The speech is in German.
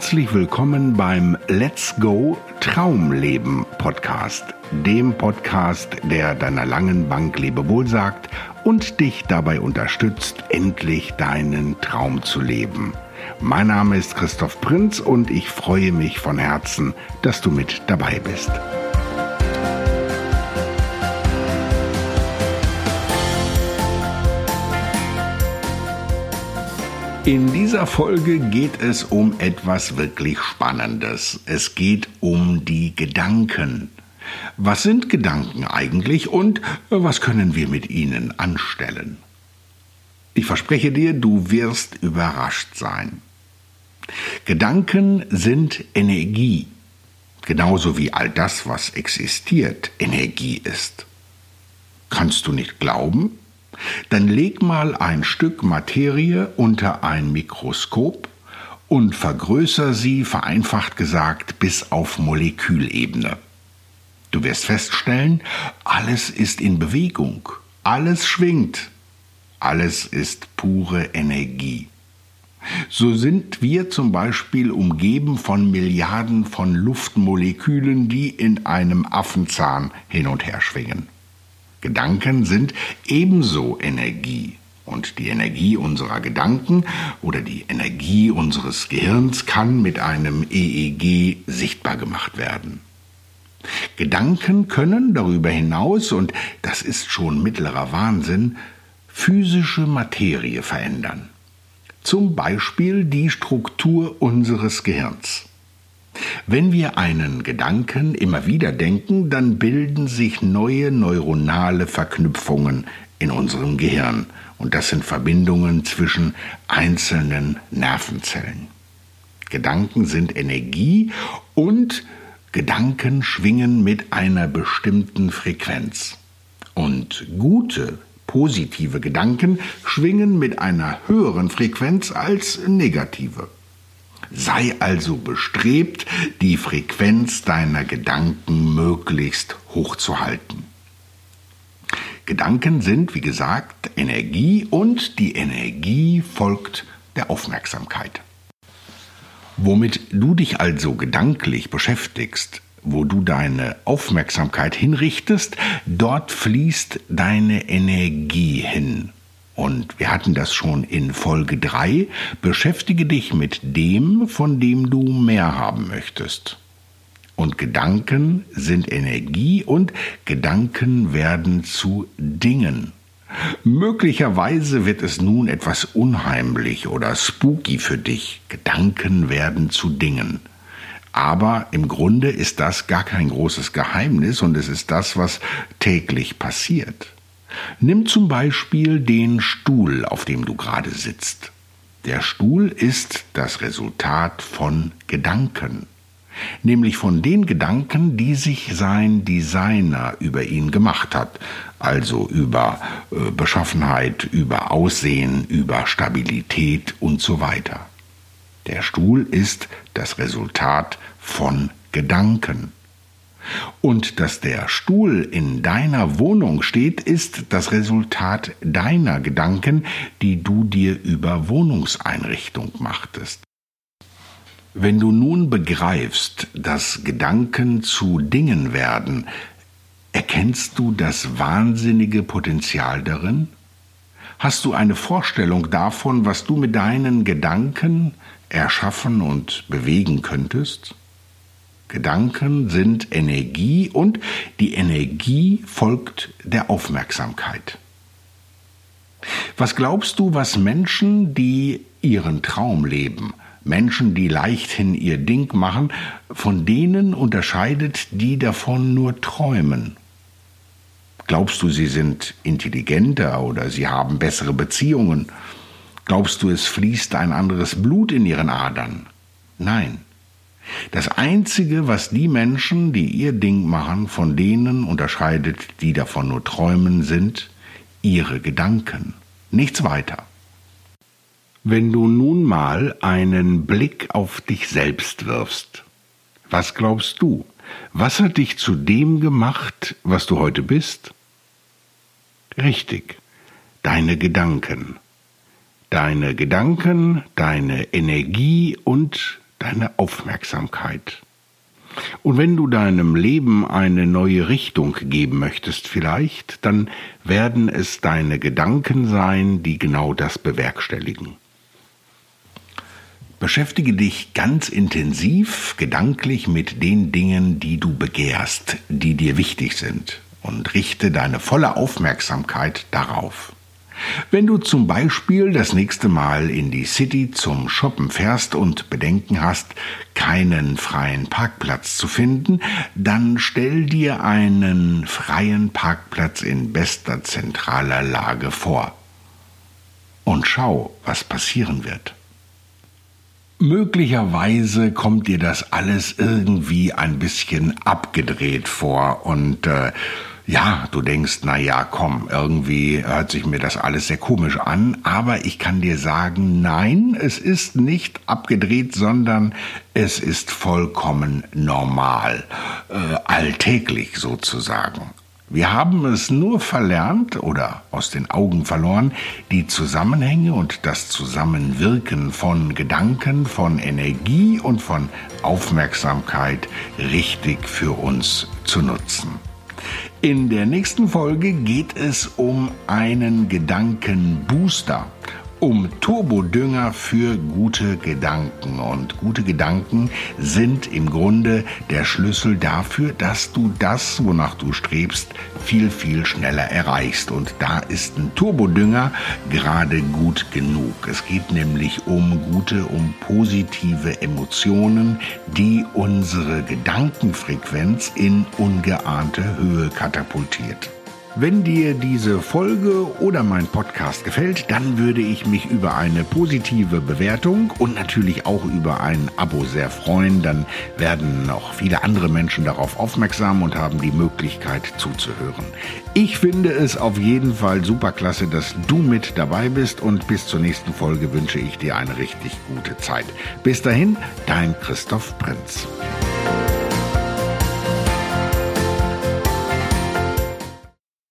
Herzlich willkommen beim Let's Go Traumleben Podcast, dem Podcast, der deiner langen Bank Lebewohl sagt und dich dabei unterstützt, endlich deinen Traum zu leben. Mein Name ist Christoph Prinz und ich freue mich von Herzen, dass du mit dabei bist. In dieser Folge geht es um etwas wirklich Spannendes. Es geht um die Gedanken. Was sind Gedanken eigentlich und was können wir mit ihnen anstellen? Ich verspreche dir, du wirst überrascht sein. Gedanken sind Energie, genauso wie all das, was existiert, Energie ist. Kannst du nicht glauben? Dann leg mal ein Stück Materie unter ein Mikroskop und vergrößer sie, vereinfacht gesagt, bis auf Molekülebene. Du wirst feststellen, alles ist in Bewegung, alles schwingt, alles ist pure Energie. So sind wir zum Beispiel umgeben von Milliarden von Luftmolekülen, die in einem Affenzahn hin und her schwingen. Gedanken sind ebenso Energie. Und die Energie unserer Gedanken oder die Energie unseres Gehirns kann mit einem EEG sichtbar gemacht werden. Gedanken können darüber hinaus, und das ist schon mittlerer Wahnsinn, physische Materie verändern. Zum Beispiel die Struktur unseres Gehirns. Wenn wir einen Gedanken immer wieder denken, dann bilden sich neue neuronale Verknüpfungen in unserem Gehirn. Und das sind Verbindungen zwischen einzelnen Nervenzellen. Gedanken sind Energie und Gedanken schwingen mit einer bestimmten Frequenz. Und gute, positive Gedanken schwingen mit einer höheren Frequenz als negative. Sei also bestrebt, die Frequenz deiner Gedanken möglichst hoch zu halten. Gedanken sind, wie gesagt, Energie und die Energie folgt der Aufmerksamkeit. Womit du dich also gedanklich beschäftigst, wo du deine Aufmerksamkeit hinrichtest, dort fließt deine Energie hin. Und wir hatten das schon in Folge 3. Beschäftige dich mit dem, von dem du mehr haben möchtest. Und Gedanken sind Energie und Gedanken werden zu Dingen. Möglicherweise wird es nun etwas unheimlich oder spooky für dich. Gedanken werden zu Dingen. Aber im Grunde ist das gar kein großes Geheimnis und es ist das, was täglich passiert. Nimm zum Beispiel den Stuhl, auf dem du gerade sitzt. Der Stuhl ist das Resultat von Gedanken, nämlich von den Gedanken, die sich sein Designer über ihn gemacht hat, also über äh, Beschaffenheit, über Aussehen, über Stabilität und so weiter. Der Stuhl ist das Resultat von Gedanken. Und dass der Stuhl in deiner Wohnung steht, ist das Resultat deiner Gedanken, die du dir über Wohnungseinrichtung machtest. Wenn du nun begreifst, dass Gedanken zu Dingen werden, erkennst du das wahnsinnige Potenzial darin? Hast du eine Vorstellung davon, was du mit deinen Gedanken erschaffen und bewegen könntest? Gedanken sind Energie und die Energie folgt der Aufmerksamkeit. Was glaubst du, was Menschen, die ihren Traum leben, Menschen, die leichthin ihr Ding machen, von denen unterscheidet, die davon nur träumen? Glaubst du, sie sind intelligenter oder sie haben bessere Beziehungen? Glaubst du, es fließt ein anderes Blut in ihren Adern? Nein. Das Einzige, was die Menschen, die ihr Ding machen, von denen unterscheidet, die davon nur träumen, sind ihre Gedanken. Nichts weiter. Wenn du nun mal einen Blick auf dich selbst wirfst, was glaubst du? Was hat dich zu dem gemacht, was du heute bist? Richtig, deine Gedanken. Deine Gedanken, deine Energie und deine Aufmerksamkeit. Und wenn du deinem Leben eine neue Richtung geben möchtest vielleicht, dann werden es deine Gedanken sein, die genau das bewerkstelligen. Beschäftige dich ganz intensiv gedanklich mit den Dingen, die du begehrst, die dir wichtig sind, und richte deine volle Aufmerksamkeit darauf. Wenn du zum Beispiel das nächste Mal in die City zum Shoppen fährst und Bedenken hast, keinen freien Parkplatz zu finden, dann stell dir einen freien Parkplatz in bester zentraler Lage vor. Und schau, was passieren wird. Möglicherweise kommt dir das alles irgendwie ein bisschen abgedreht vor und äh, ja, du denkst, na ja, komm, irgendwie hört sich mir das alles sehr komisch an, aber ich kann dir sagen, nein, es ist nicht abgedreht, sondern es ist vollkommen normal, äh, alltäglich sozusagen. Wir haben es nur verlernt oder aus den Augen verloren, die Zusammenhänge und das Zusammenwirken von Gedanken, von Energie und von Aufmerksamkeit richtig für uns zu nutzen. In der nächsten Folge geht es um einen Gedankenbooster um Turbodünger für gute Gedanken. Und gute Gedanken sind im Grunde der Schlüssel dafür, dass du das, wonach du strebst, viel, viel schneller erreichst. Und da ist ein Turbodünger gerade gut genug. Es geht nämlich um gute, um positive Emotionen, die unsere Gedankenfrequenz in ungeahnte Höhe katapultiert. Wenn dir diese Folge oder mein Podcast gefällt, dann würde ich mich über eine positive Bewertung und natürlich auch über ein Abo sehr freuen. Dann werden noch viele andere Menschen darauf aufmerksam und haben die Möglichkeit zuzuhören. Ich finde es auf jeden Fall super klasse, dass du mit dabei bist und bis zur nächsten Folge wünsche ich dir eine richtig gute Zeit. Bis dahin, dein Christoph Prinz.